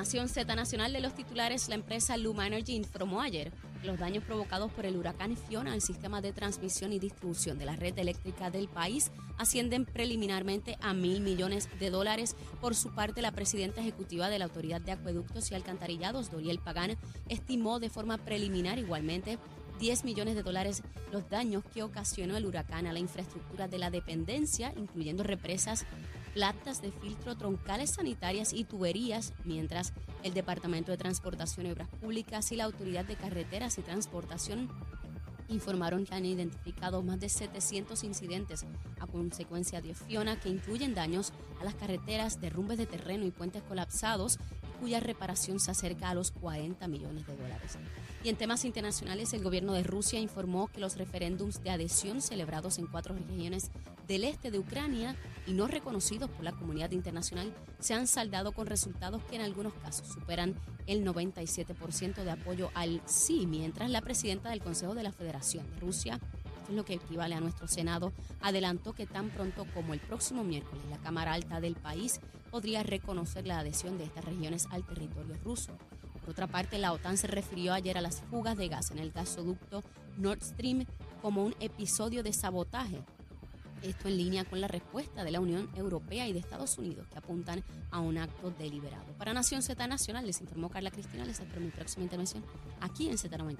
Nación Z Nacional de los titulares, la empresa Luma Energy informó ayer los daños provocados por el huracán Fiona al sistema de transmisión y distribución de la red eléctrica del país ascienden preliminarmente a mil millones de dólares. Por su parte, la presidenta ejecutiva de la Autoridad de Acueductos y Alcantarillados, Doriel Pagán, estimó de forma preliminar igualmente 10 millones de dólares los daños que ocasionó el huracán a la infraestructura de la dependencia, incluyendo represas, plantas de filtro, troncales sanitarias y tuberías, mientras el Departamento de Transportación y Obras Públicas y la Autoridad de Carreteras y Transportación informaron que han identificado más de 700 incidentes a consecuencia de Fiona que incluyen daños a las carreteras, derrumbes de terreno y puentes colapsados cuya reparación se acerca a los 40 millones de dólares. Y en temas internacionales, el gobierno de Rusia informó que los referéndums de adhesión celebrados en cuatro regiones del este de Ucrania y no reconocidos por la comunidad internacional se han saldado con resultados que en algunos casos superan el 97% de apoyo al sí, mientras la presidenta del Consejo de la Federación de Rusia es lo que equivale a nuestro Senado, adelantó que tan pronto como el próximo miércoles la Cámara Alta del país podría reconocer la adhesión de estas regiones al territorio ruso. Por otra parte, la OTAN se refirió ayer a las fugas de gas en el gasoducto Nord Stream como un episodio de sabotaje. Esto en línea con la respuesta de la Unión Europea y de Estados Unidos, que apuntan a un acto deliberado. Para Nación Z Nacional, les informó Carla Cristina. Les espero mi próxima intervención aquí en Z93.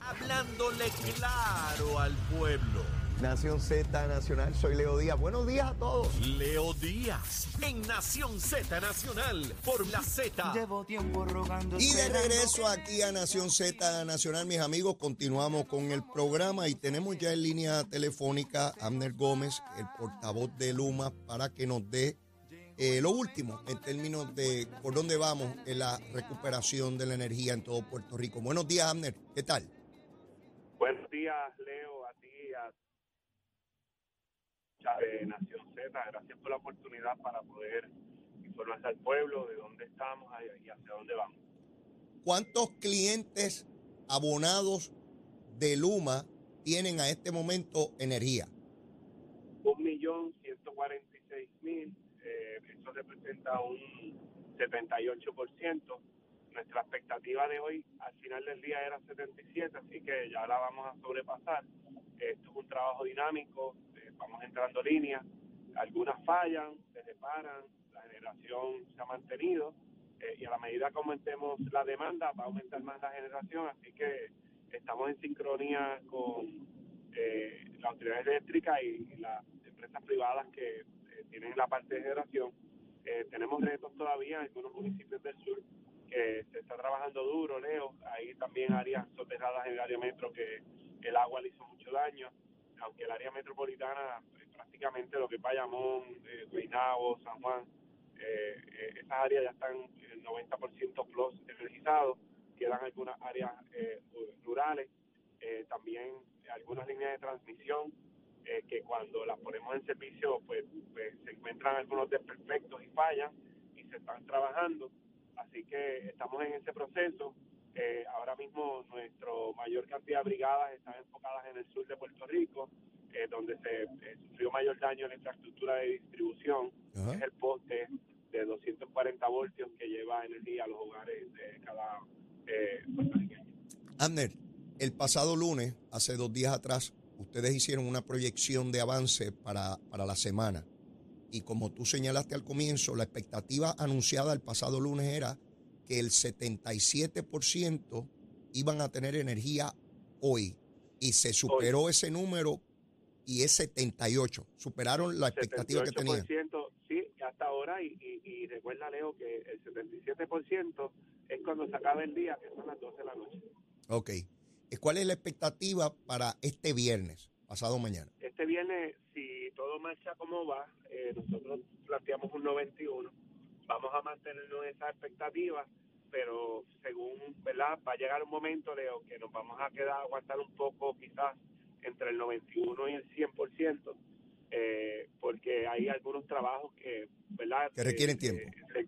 Hablándole claro al pueblo. Nación Z Nacional, soy Leo Díaz. Buenos días a todos. Leo Díaz, en Nación Z Nacional, por la Z. Llevo tiempo rogando. Y de regreso aquí a Nación Z Nacional, mis amigos, continuamos con el programa y tenemos ya en línea telefónica a Amner Gómez, el portavoz de Luma, para que nos dé eh, lo último en términos de por dónde vamos en la recuperación de la energía en todo Puerto Rico. Buenos días, Amner. ¿Qué tal? Buenos días, Leo, a ti, a de Nación Z. Gracias por la oportunidad para poder informarse al pueblo de dónde estamos y hacia dónde vamos. ¿Cuántos clientes abonados de Luma tienen a este momento energía? Un millón ciento cuarenta y seis mil, eh, eso representa un 78%. Nuestra expectativa de hoy al final del día era 77, así que ya la vamos a sobrepasar. Esto es un trabajo dinámico, vamos entrando líneas, algunas fallan, se reparan, la generación se ha mantenido eh, y a la medida que aumentemos la demanda va a aumentar más la generación, así que estamos en sincronía con eh, la autoridad eléctrica y, las empresas privadas que eh, tienen la parte de generación. Eh, tenemos retos todavía en algunos municipios del sur que se está trabajando duro, Leo. Hay también áreas soterradas en el área metro que el agua le hizo mucho daño, aunque el área metropolitana eh, prácticamente lo que es Bayamón, eh, San Juan, eh, eh, esas áreas ya están el 90% plus energizados, quedan algunas áreas eh, rurales, también algunas líneas de transmisión que cuando las ponemos en servicio pues, pues se encuentran algunos desperfectos y fallan y se están trabajando, así que estamos en ese proceso. Eh, mismo nuestro mayor cantidad de brigadas están enfocadas en el sur de Puerto Rico, eh, donde se eh, sufrió mayor daño en la infraestructura de distribución, Ajá. es el poste de 240 voltios que lleva energía a los hogares de cada eh, puertorriqueño. Amner, el pasado lunes, hace dos días atrás, ustedes hicieron una proyección de avance para, para la semana. Y como tú señalaste al comienzo, la expectativa anunciada el pasado lunes era que el 77% iban a tener energía hoy. Y se superó ese número y es 78. Superaron la expectativa que tenían. 78%, sí, hasta ahora, y, y, y recuerda, Leo, que el 77% es cuando se acaba el día, que son las 12 de la noche. Ok. ¿Cuál es la expectativa para este viernes, pasado mañana? Este viernes, si todo marcha como va, eh, nosotros planteamos un 91. Vamos a mantenernos esa expectativa, pero según, ¿verdad? Va a llegar un momento, Leo, que nos vamos a quedar a aguantar un poco, quizás entre el 91 y el 100%, eh, porque hay algunos trabajos que, ¿verdad? Que requieren Eh, tiempo. eh,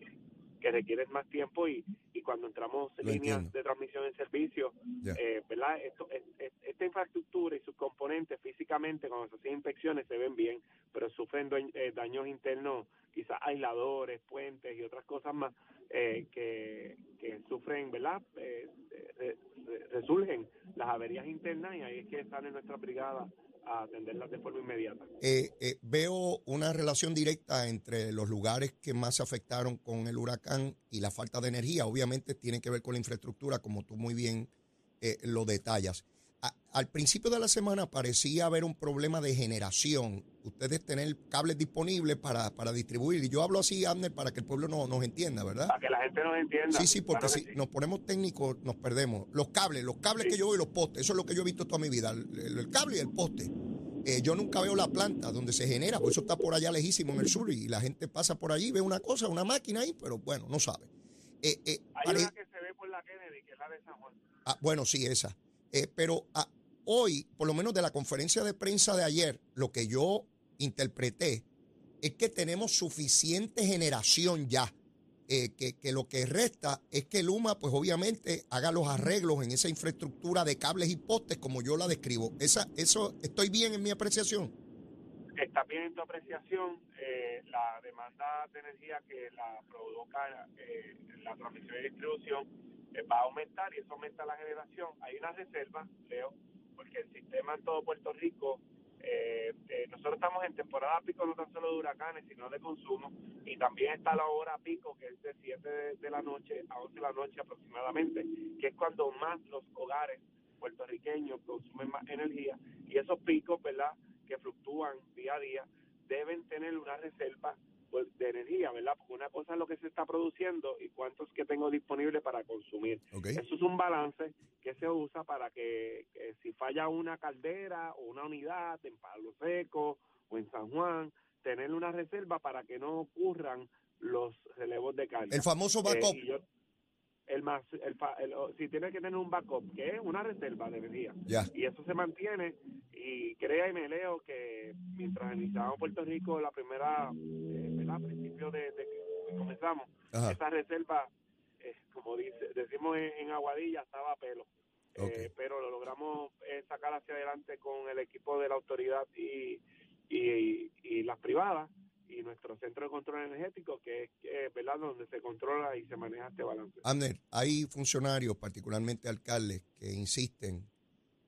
que requieren más tiempo y, y cuando entramos en líneas entiendo. de transmisión en servicio, eh, ¿verdad? Esto, es- es- esta infraestructura y sus componentes físicamente, cuando se hacen inspecciones, se ven bien, pero sufren daños internos, quizás aisladores, puentes y otras cosas más eh, que, que, sufren, ¿verdad? Eh, resurgen las averías internas y ahí es que sale nuestra brigada a atenderlas de forma inmediata. Eh, eh, veo una relación directa entre los lugares que más se afectaron con el huracán y la falta de energía. Obviamente tiene que ver con la infraestructura, como tú muy bien eh, lo detallas. Al principio de la semana parecía haber un problema de generación. Ustedes tener cables disponibles para, para distribuir. Y yo hablo así, Abner, para que el pueblo no, nos entienda, ¿verdad? Para que la gente nos entienda. Sí, sí, porque si nos ponemos técnicos nos perdemos. Los cables, los cables que yo veo y los postes, eso es lo que yo he visto toda mi vida, el, cable y el poste. Eh, yo nunca veo la planta donde se genera, por eso está por allá lejísimo en el sur y la gente pasa por allí, ve una cosa, una máquina ahí, pero bueno, no sabe. Eh, eh, Hay una que se ve por la Kennedy, que es la de San Juan. Ah, bueno, sí, esa. pero ah, hoy, por lo menos de la conferencia de prensa de ayer, lo que yo interpreté es que tenemos suficiente generación ya. Eh, que, lo que resta es que Luma, pues obviamente, haga los arreglos en esa infraestructura de cables y postes como yo la describo. Esa, ¿Eso estoy bien en mi apreciación? Está bien en tu apreciación. Eh, la demanda de energía que la provoca eh, la transmisión y distribución va a aumentar y eso aumenta la generación. Hay una reserva, Leo, porque el sistema en todo Puerto Rico eh, eh, nosotros estamos en temporada pico no tan solo de huracanes, sino de consumo, y también está la hora pico, que es de 7 de, la noche a 11 de la noche aproximadamente, que es cuando más los hogares puertorriqueños consumen más energía, y esos picos, ¿verdad?, que fluctúan día a día, deben tener una reserva de energía, ¿verdad? Porque una cosa es lo que se está produciendo y cuántos que tengo disponible para consumir. Eso es un balance que se usa para que, si falla una caldera o una unidad en Palo Seco o en San Juan, tener una reserva para que no ocurran los relevos de carga. El famoso backup. Eh, el más el, si tiene que tener un backup que es una reserva de energía y eso se mantiene y créame Leo que mientras iniciamos Puerto Rico la primera eh, a principio de, que comenzamos esa reserva eh, como dice decimos en, Aguadilla estaba a pelo eh, pero lo logramos eh, sacar hacia adelante con el equipo de la autoridad y, y, y las privadas y nuestro centro de control energético, que es ¿verdad? donde se controla y se maneja este balance. Amner, hay funcionarios, particularmente alcaldes, que insisten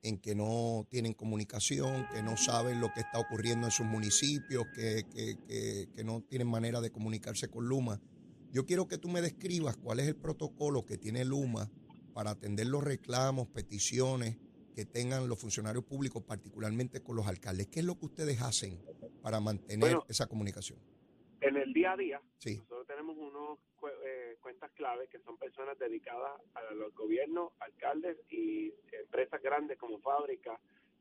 en que no tienen comunicación, que no saben lo que está ocurriendo en sus municipios, que, que, que, no tienen manera de comunicarse con Luma. Yo quiero que tú me describas cuál es el protocolo que tiene Luma para atender los reclamos, peticiones que tengan los funcionarios públicos, particularmente con los alcaldes. ¿Qué es lo que ustedes hacen para mantener esa comunicación? En el día a día, nosotros tenemos unos clave que son personas dedicadas a los gobiernos, alcaldes y empresas grandes como fábricas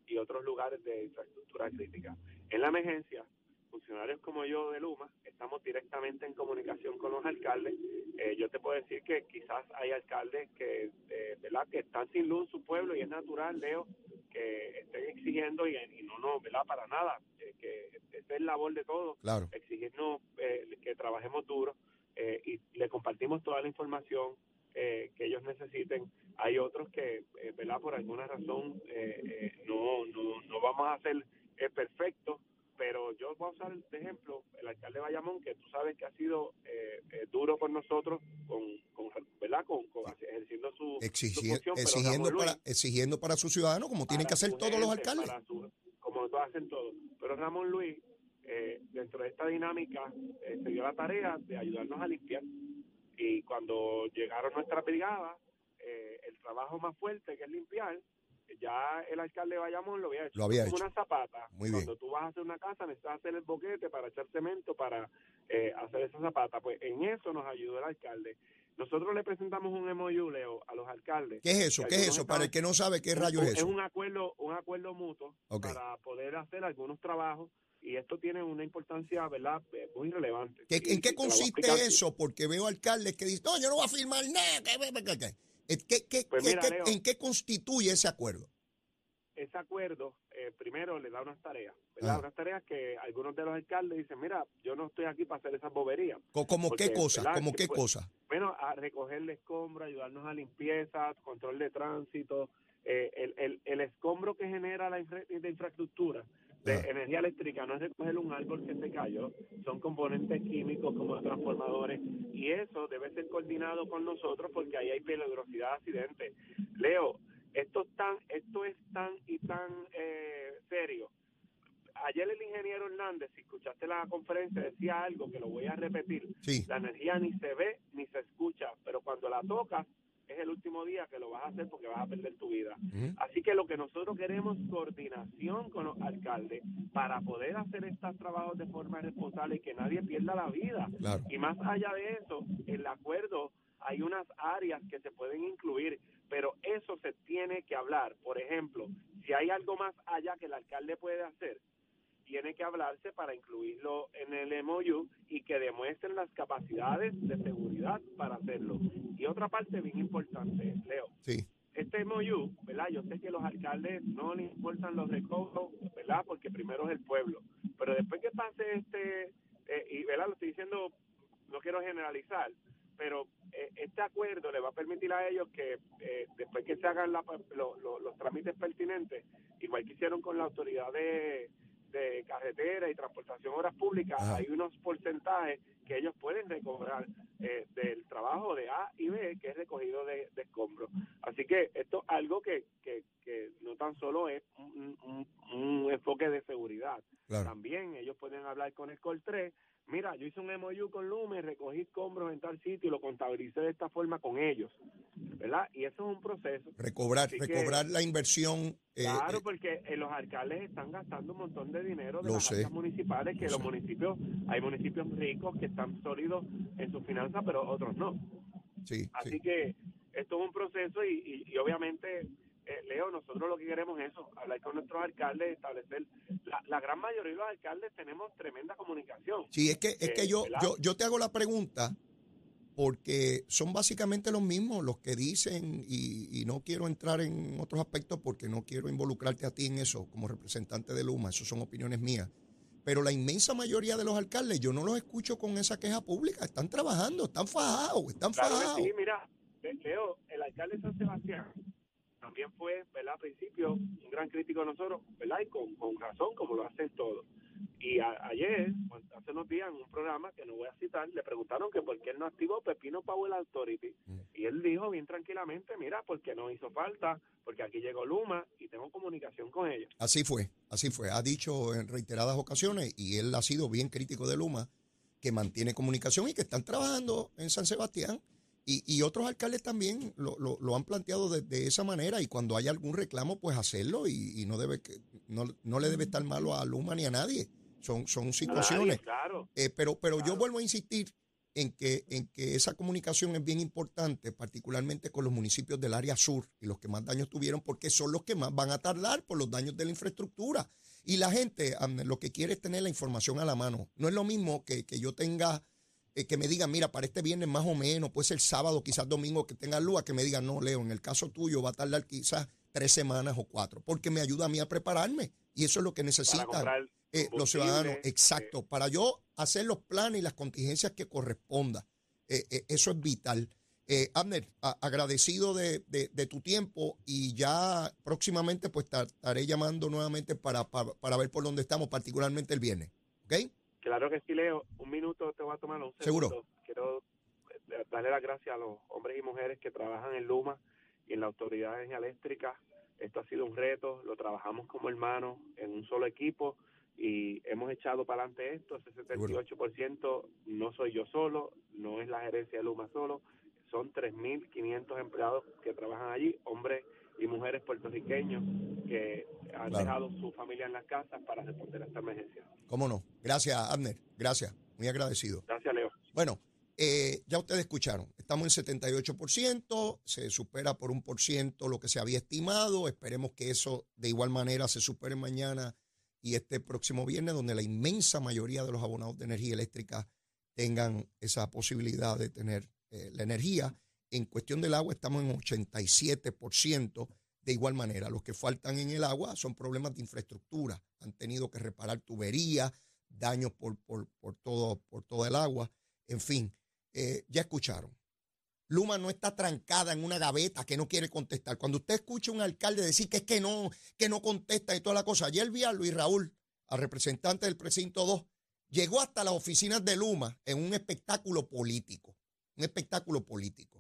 y otros lugares de infraestructura crítica. En la emergencia, funcionarios como yo de Luma estamos directamente en comunicación con los alcaldes. Eh, yo te puedo decir que quizás hay alcaldes que, eh, ¿verdad? que están sin luz en su pueblo y es natural, Leo, que estén exigiendo y, no, no, ¿verdad? Para nada, eh, que es el labor de todos, claro. exigirnos que trabajemos duro y le compartimos toda la información que ellos necesiten. Hay otros que, ¿verdad? Por alguna razón no, no, no vamos a ser perfectos pero yo voy a usar de ejemplo el alcalde de Bayamón, que tú sabes que ha sido eh, eh, duro con nosotros, con, con ¿verdad? Con, ejerciendo su, función, exigiendo, para, exigiendo para sus ciudadanos, como tienen que hacer todos los alcaldes. como todos hacen todos. Pero Ramón Luis, eh, dentro de esta dinámica, se dio la tarea de ayudarnos a limpiar. Y cuando llegaron nuestras brigadas, el trabajo más fuerte que es limpiar, ya el alcalde de Bayamón lo había hecho. Lo había como hecho. una zapata. Cuando tú vas a hacer una casa, necesitas hacer el boquete para echar cemento para eh, hacer esa zapata. Pues en eso nos ayudó el alcalde. Nosotros le presentamos un MOU, Leo, a los alcaldes. ¿Qué es eso? ¿Qué es eso? para el que no sabe qué rayo es eso. Es un acuerdo, un acuerdo mutuo para poder hacer algunos trabajos y esto tiene una importancia, ¿verdad?, eh, muy relevante. ¿En qué consiste eso? Porque veo alcaldes que dicen, no, yo no voy a firmar nada. ¿Qué, qué, pues ¿En qué constituye ese acuerdo? Ese acuerdo, eh, primero, le da unas tareas, ¿verdad? Ah. Unas tareas que algunos de los alcaldes dicen, mira, yo no estoy aquí para hacer esas boberías. ¿Cómo qué cosa? ¿Cómo qué pues, cosa? Bueno, a recoger el escombro, ayudarnos a limpieza, control de tránsito, eh, el, el, el, escombro que genera la infraestructura de Ajá. energía eléctrica no es recoger un árbol que se cayó, son componentes químicos como transformadores y eso debe ser coordinado con nosotros porque ahí hay peligrosidad de accidentes. Leo, esto es tan, esto es tan y tan eh, serio. Ayer el ingeniero Hernández, si escuchaste la conferencia, decía algo que lo voy a repetir. Sí, La energía ni se ve ni se escucha, pero cuando la tocas es el último día que lo vas a hacer porque vas a perder tu vida. Así que lo que nosotros queremos es coordinación con los alcaldes para poder hacer estos trabajos de forma responsable y que nadie pierda la vida. claro. Y más allá de eso, en el acuerdo hay unas áreas que se pueden incluir, pero eso se tiene que hablar. Por ejemplo, si hay algo más allá que el alcalde puede hacer, tiene que hablarse para incluirlo en el MOU y que demuestren las capacidades de seguridad para hacerlo. Y otra parte bien importante, Leo, Sí, este MOU, ¿verdad? Yo sé que los alcaldes no les importan los recobros, ¿verdad? Porque primero es el pueblo. Pero después que pase este, eh, y ¿verdad? Lo estoy diciendo, no quiero generalizar, pero eh, este acuerdo le va a permitir a ellos que eh, después que se hagan la- lo- lo- los trámites pertinentes, igual que hicieron con la autoridad de, de carretera y transportación obras públicas, Ajá. hay unos porcentajes que ellos pueden recobrar eh, del trabajo de A y B, que es recogido de, de escombros. Así que esto es algo que, que, que no tan solo es un, un- un enfoque de seguridad, claro. también ellos pueden hablar con el COL 3. Mira, yo hice un MOU con Lume, recogí escombros en tal sitio y lo contabilicé de esta forma con ellos, ¿verdad? Y eso es un proceso. Recobrar, Así que- recobrar la inversión. eh, Claro, eh, porque eh, los alcaldes están gastando un montón de dinero de las arcas municipales, que Lo los sé. municipios, hay municipios ricos que están sólidos en sus finanzas, pero otros no. sí, Así sí. que esto es un proceso y, y- y obviamente, eh, Leo, nosotros lo que queremos es eso, hablar con nuestros alcaldes, establecer, la, la gran mayoría de los alcaldes tenemos tremenda comunicación. Sí, es que, es que Eh, yo, ¿verdad? yo, yo te hago la pregunta porque son básicamente los mismos los que dicen, y, y no quiero entrar en otros aspectos porque no quiero involucrarte a ti en eso como representante de Luma, eso son opiniones mías. Pero la inmensa mayoría de los alcaldes, yo no los escucho con esa queja pública, están trabajando, están fajados, están Claro fajados. sí, mira, Le- Leo, el alcalde de San Sebastián también fue, ¿verdad? Al principio, un gran crítico de nosotros, ¿verdad? Y con, con razón, como lo hacen todos. Y a- ayer, pues, hace unos días, en un programa que no voy a citar, le preguntaron que por qué él no activó Pepino Power Authority. Mm. Y él dijo bien tranquilamente, mira, porque no hizo falta, porque aquí llegó Luma y tengo comunicación con ellos. Así fue, así fue. Ha dicho en reiteradas ocasiones, y él ha sido bien crítico de Luma, que mantiene comunicación y que están trabajando en San Sebastián. Y, y otros alcaldes también lo, lo- lo han planteado de, de esa manera. Y cuando hay algún reclamo, pues hacerlo. Y, y no debe que, no, no le debe estar malo a Luma ni a nadie. Son, son nadie, situaciones. claro. Eh, pero pero yo vuelvo a insistir en que, en que esa comunicación es bien importante, particularmente con los municipios del área sur y los que más daños tuvieron, porque son los que más van a tardar por los daños de la infraestructura. Y la gente lo que quiere es tener la información a la mano. No es lo mismo que, que yo tenga, eh, que me digan, mira, para este viernes más o menos, puede ser sábado, quizás domingo, que tenga luz, a que me digan, no, Leo, en el caso tuyo va a tardar quizás tres semanas o cuatro, porque me ayuda a mí a prepararme. Y eso es lo que necesitan eh, los ciudadanos, eh, exacto, para yo hacer los planes y las contingencias que corresponda. Eh, eso es vital. Abner, agradecido de, de- de tu tiempo y ya próximamente pues ta- estaré llamando nuevamente para, para, para ver por dónde estamos, particularmente el viernes. ¿Ok? Claro que sí, Leo. Un minuto te voy a tomar, un Seguro. segundo. Quiero eh, darle las gracias a los hombres y mujeres que trabajan en Luma y en la Autoridad de Energía Eléctrica. Esto ha sido un reto, lo trabajamos como hermanos en un solo equipo y hemos echado para adelante esto. Ese 78% no soy yo solo, no es la gerencia de Luma solo, son 3.500 empleados que trabajan allí, hombres y mujeres puertorriqueños que han Claro. dejado su familia en las casas para responder a esta emergencia. ¿Cómo no? Gracias, Abner. Gracias. Muy agradecido. Gracias, Leo. Bueno, eh, ya ustedes escucharon, estamos en 78%, se supera por un por ciento lo que se había estimado, esperemos que eso de igual manera se supere mañana y este próximo viernes, donde la inmensa mayoría de los abonados de energía eléctrica tengan esa posibilidad de tener eh, la energía. En cuestión del agua estamos en 87%. De igual manera, los que faltan en el agua son problemas de infraestructura. Han tenido que reparar tuberías, daños por, por, por, todo, por todo el agua. En fin, eh, ya escucharon. Luma no está trancada en una gaveta que no quiere contestar. Cuando usted escucha a un alcalde decir que es que no, que no contesta y toda la cosa. Ayer vi a Luis Raúl al representante del precinto 2, llegó hasta las oficinas de Luma en un espectáculo político, un espectáculo político.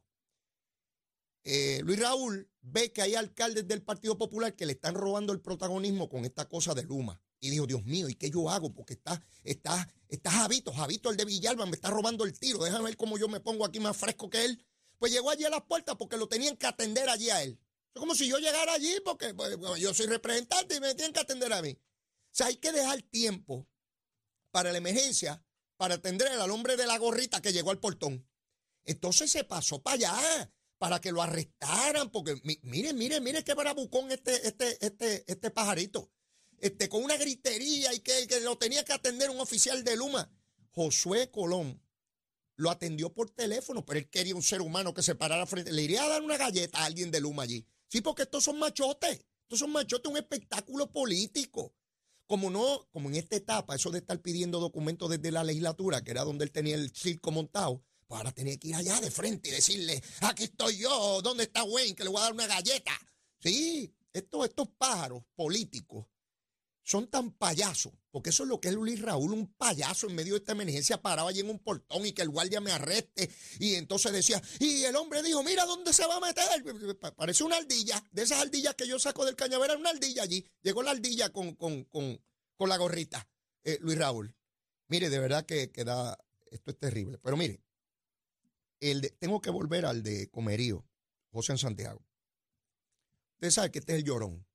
Eh, Luis Raúl ve que hay alcaldes del Partido Popular que le están robando el protagonismo con esta cosa de Luma. Y dijo, Dios mío, ¿y qué yo hago? Porque está, está, está Javito, Javito el de Villalba, me está robando el tiro. Déjame ver cómo yo me pongo aquí más fresco que él. Pues llegó allí a las puertas porque lo tenían que atender allí a él. Es como si yo llegara allí porque pues, yo soy representante y me tienen que atender a mí. O sea, hay que dejar tiempo para la emergencia, para atender al hombre de la gorrita que llegó al portón. Entonces se pasó para allá para que lo arrestaran, porque miren, miren, miren qué bravucón este, este, este, este pajarito. Este, con una gritería y que, que lo tenía que atender un oficial de Luma. Josué Colón lo atendió por teléfono, pero él quería un ser humano que se parara frente. Le iría a dar una galleta a alguien de Luma allí. Sí, porque estos son machotes. Estos son machotes, un espectáculo político. Como no, como en esta etapa, eso de estar pidiendo documentos desde la legislatura, que era donde él tenía el circo montado, pues ahora tenía que ir allá de frente y decirle, aquí estoy yo, ¿dónde está Wayne? Que le voy a dar una galleta. Sí, estos, estos pájaros políticos son tan payasos, porque eso es lo que es Luis Raúl, un payaso en medio de esta emergencia, paraba allí en un portón y que el guardia me arreste. Y entonces decía, y el hombre dijo, mira dónde se va a meter. Parece una ardilla, de esas ardillas que yo saco del cañaveral, una ardilla allí. Llegó la ardilla con, con, la gorrita, eh, Luis Raúl. Mire, de verdad que, que da, esto es terrible. Pero mire, el tengo que volver al de Comerío, José en Santiago. Usted sabe que este es el llorón.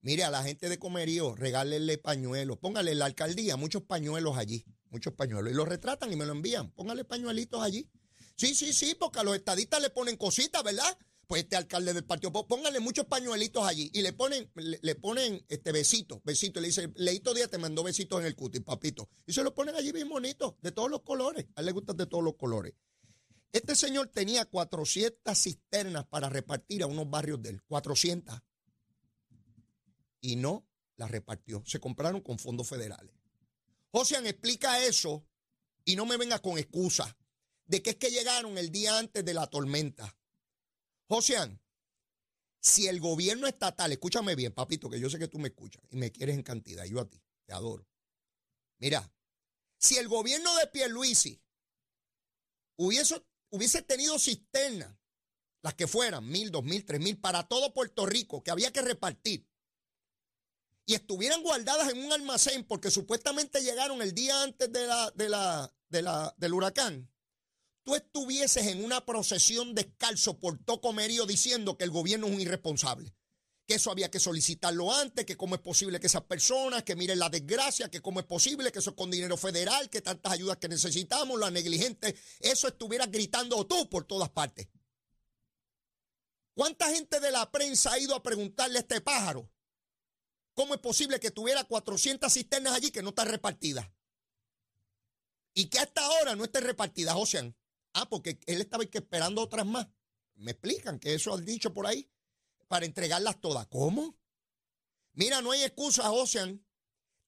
Mire, a la gente de Comerío, regálenle pañuelos. Póngale la alcaldía muchos pañuelos allí. Muchos pañuelos. Y los retratan y me lo envían. Póngale pañuelitos allí. Sí, sí, sí, porque a los estadistas le ponen cositas, ¿verdad? Pues este alcalde del partido, póngale muchos pañuelitos allí y le ponen, le, ponen este besito, besito. Le dice, Leito Díaz te mandó besitos en el cutis, papito. Y se lo ponen allí bien bonito, de todos los colores. A él le gustan de todos los colores. Este señor tenía 400 cisternas para repartir a unos barrios de él. 400 y no la repartió. Se compraron con fondos federales. Josian explica eso y no me venga con excusas de que es que llegaron el día antes de la tormenta. Josian, si el gobierno estatal, escúchame bien, papito, que yo sé que tú me escuchas y me quieres en cantidad, yo a ti, te adoro. Mira, si el gobierno de Pierluisi hubiese, hubiese tenido cisternas, las que fueran, mil, dos mil, tres mil, para todo Puerto Rico, que había que repartir, y estuvieran guardadas en un almacén porque supuestamente llegaron el día antes de la, de la, de la, del huracán, tú estuvieses en una procesión descalzo por Tocomerío diciendo que el gobierno es un irresponsable, eso había que solicitarlo antes, que cómo es posible que esas personas, que miren la desgracia, que cómo es posible que eso es con dinero federal, que tantas ayudas que necesitamos, la negligente, eso estuvieras gritando tú por todas partes. ¿Cuánta gente de la prensa ha ido a preguntarle a este pájaro ¿Cómo es posible que tuviera 400 cisternas allí que no están repartidas? Y que hasta ahora no estén repartidas, Ocean. Ah, porque él estaba esperando otras más. Me explican que eso han dicho por ahí para entregarlas todas. ¿Cómo? Mira, no hay excusa, Ocean.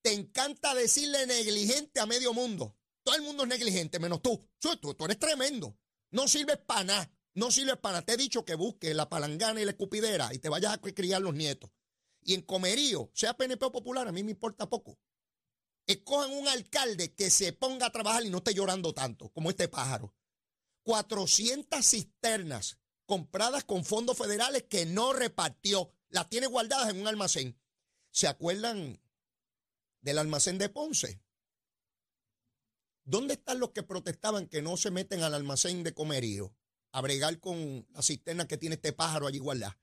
Te encanta decirle negligente a medio mundo. Todo el mundo es negligente, menos tú. Tú, tú eres tremendo. No sirves para nada. No sirves para nada. Te he dicho que busques la palangana y la escupidera y te vayas a criar los nietos y en Comerío, sea PNP o popular, a mí me importa poco. Escojan un alcalde que se ponga a trabajar y no esté llorando tanto como este pájaro. 400 cisternas compradas con fondos federales que no repartió. Las tiene guardadas en un almacén. ¿Se acuerdan del almacén de Ponce? ¿Dónde están los que protestaban que no se meten al almacén de Comerío a bregar con la cisterna que tiene este pájaro allí guardada?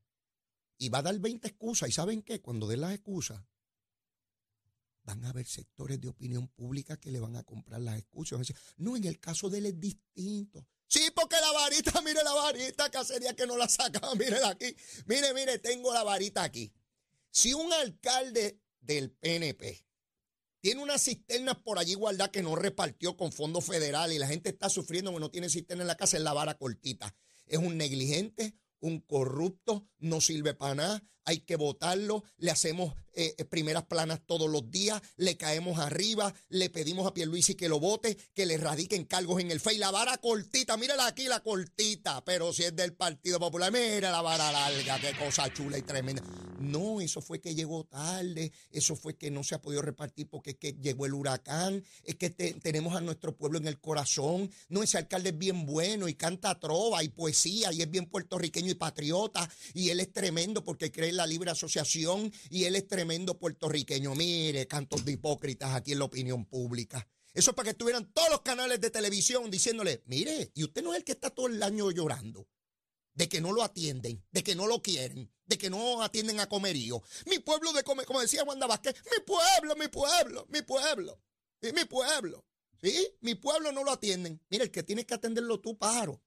y va a dar 20 excusas. ¿Y saben qué? Cuando dé las excusas, van a haber sectores de opinión pública que le van a comprar las excusas. no, en el caso de él es distinto. Mire la varita, que que no la sacaba, mire aquí. Mire, mire, tengo la varita aquí. Si un alcalde del PNP tiene una cisterna por allí guardada que no repartió con fondos federales y la gente está sufriendo que no tiene cisterna en la casa, es la vara cortita. Es un negligente, un corrupto, no sirve para nada, hay que votarlo, le hacemos eh, eh, primeras planas todos los días, le caemos arriba, le pedimos a Pierluisi que lo vote, que le radiquen cargos en el FEI. La vara cortita, mírala aquí la cortita, pero si es del Partido Popular, mira la vara larga, qué cosa chula y tremenda. No, eso fue que llegó tarde, eso fue que no se ha podido repartir porque es que llegó el huracán, es que tenemos a nuestro pueblo en el corazón. No, ese alcalde es bien bueno y canta trova y poesía y es bien puertorriqueño y patriota y él es tremendo porque cree en la libre asociación y él es tremendo puertorriqueño. Mire, cantos de hipócritas aquí en la opinión pública. Eso es para que estuvieran todos los canales de televisión diciéndole, mire, y usted no es el que está todo el año llorando de que no lo atienden, de que no lo quieren, de que no atienden a comerío. Mi pueblo de comer, como decía Wanda Vázquez, mi pueblo, mi pueblo, mi pueblo, y mi pueblo. ¿Sí? Mi pueblo no lo atienden. Mira, el que tienes que atenderlo tú, pájaro.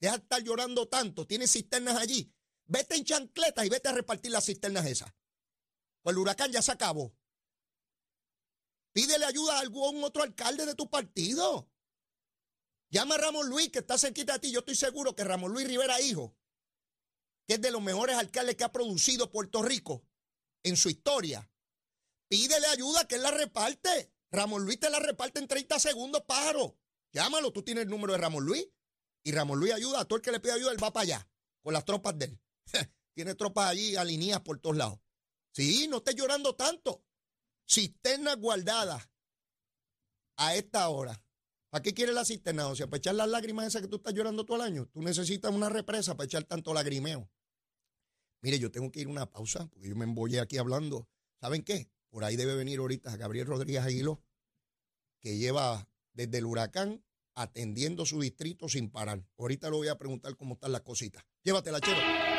Deja de estar llorando tanto. Tienes cisternas allí. Vete en chancletas y vete a repartir las cisternas esas. Pues el huracán ya se acabó. Pídele ayuda a algún otro alcalde de tu partido. Llama a Ramón Luis, que está cerquita de ti. Yo estoy seguro que Ramón Luis Rivera, hijo, que es de los mejores alcaldes que ha producido Puerto Rico en su historia, pídele ayuda que él la reparte. Ramón Luis te la reparte en 30 segundos, pájaro. Llámalo, tú tienes el número de Ramón Luis. Y Ramón Luis ayuda a todo el que le pide ayuda, él va para allá, con las tropas de él. Tiene tropas allí alineadas por todos lados. Sí, no estés llorando tanto. Cisternas guardadas a esta hora ¿Para qué quieres la cisterna? O sea, para echar las lágrimas esas que tú estás llorando todo el año. Tú necesitas una represa para echar tanto lagrimeo. Mire, yo tengo que ir a una pausa porque yo me embollé aquí hablando. ¿Saben qué? Por ahí debe venir ahorita Gabriel Rodríguez Aguiló, que lleva desde el huracán atendiendo su distrito sin parar. Ahorita le voy a preguntar cómo están las cositas. Llévatela, chero.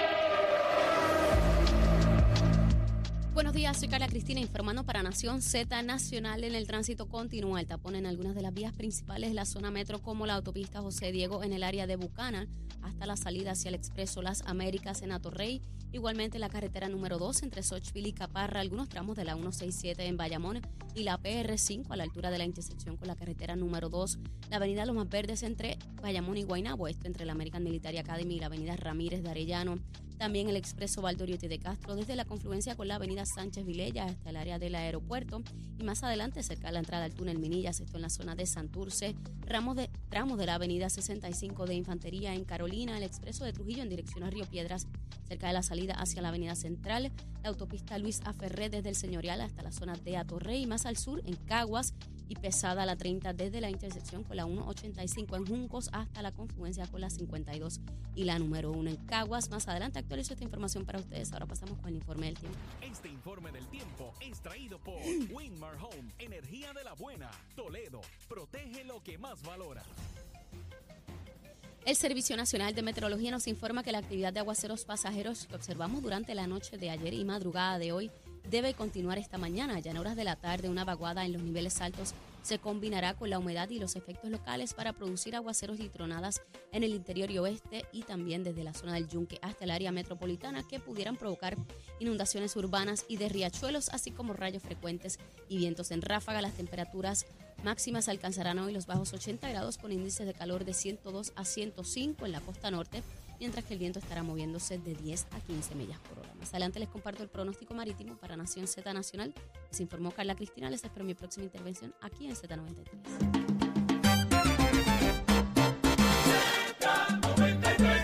Buenos días, soy Carla Cristina informando para Nación Z Nacional. En el tránsito continúa el tapón en algunas de las vías principales de la zona metro, como la autopista José Diego en el área de Bucana, hasta la salida hacia el expreso Las Américas en Atorrey. Igualmente la carretera número 2 entre Sochville y Caparra, algunos tramos de la 167 en Bayamón y la PR5 a la altura de la intersección con la carretera número 2, la avenida Los Más Verdes entre Bayamón y Guaynabo, esto entre la American Military Academy y la avenida Ramírez de Arellano. También el expreso Valdoriotti de Castro desde la confluencia con la avenida Sánchez Vilella hasta el área del aeropuerto y más adelante cerca de la entrada al túnel Minillas, esto en la zona de Santurce, ramos de, tramos de la avenida 65 de Infantería en Carolina, el expreso de Trujillo en dirección a Río Piedras cerca de la salida hacia la avenida Central, la autopista Luis Aferré desde el Señorial hasta la zona de Atorrey y más al sur en Caguas y pesada la 30 desde la intersección con la 185 en Juncos hasta la confluencia con la 52 y la número 1 en Caguas. Más adelante actualizo esta información para ustedes. Ahora pasamos con el informe del tiempo. Este informe del tiempo es traído por Winmar Home, energía de la buena. Toledo, protege lo que más valora. El Servicio Nacional de Meteorología nos informa que la actividad de aguaceros pasajeros que observamos durante la noche de ayer y madrugada de hoy debe continuar esta mañana. Ya en horas de la tarde, una vaguada en los niveles altos se combinará con la humedad y los efectos locales para producir aguaceros y tronadas en el interior y oeste y también desde la zona del Yunque hasta el área metropolitana que pudieran provocar inundaciones urbanas y de riachuelos, así como rayos frecuentes y vientos en ráfaga. Las temperaturas máximas alcanzarán hoy los bajos 80 grados con índices de calor de 102 a 105 en la costa norte mientras que el viento estará moviéndose de 10 a 15 millas por hora. Más adelante les comparto el pronóstico marítimo para Nación Z Nacional. Les informó Carla Cristina. Les espero mi próxima intervención aquí en Z93.